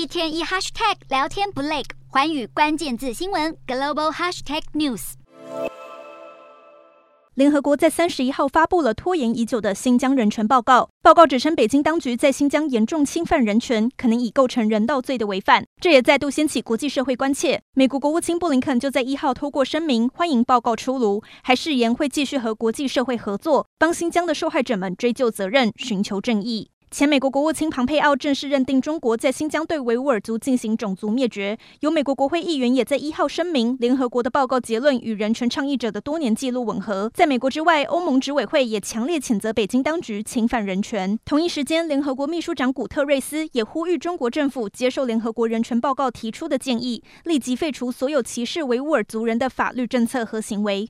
一天一 hashtag 聊天不累，寰宇关键字新闻 global hashtag news。联合国在三十一号发布了拖延已久的新疆人权报告。报告指称，北京当局在新疆严重侵犯人权，可能已构成人道罪的违反。这也再度掀起国际社会关切。美国国务卿布林肯就在一号透过声明欢迎报告出炉，还誓言会继续和国际社会合作，帮新疆的受害者们追究责任，寻求正义。前美国国务卿庞佩奥正式认定中国在新疆对维吾尔族进行种族灭绝。有美国国会议员也在一号声明，联合国的报告结论与人权倡议者的多年记录吻合。在美国之外，欧盟执委会也强烈谴责北京当局侵犯人权。同一时间，联合国秘书长古特瑞斯也呼吁中国政府接受联合国人权报告提出的建议，立即废除所有歧视维吾尔族人的法律政策和行为。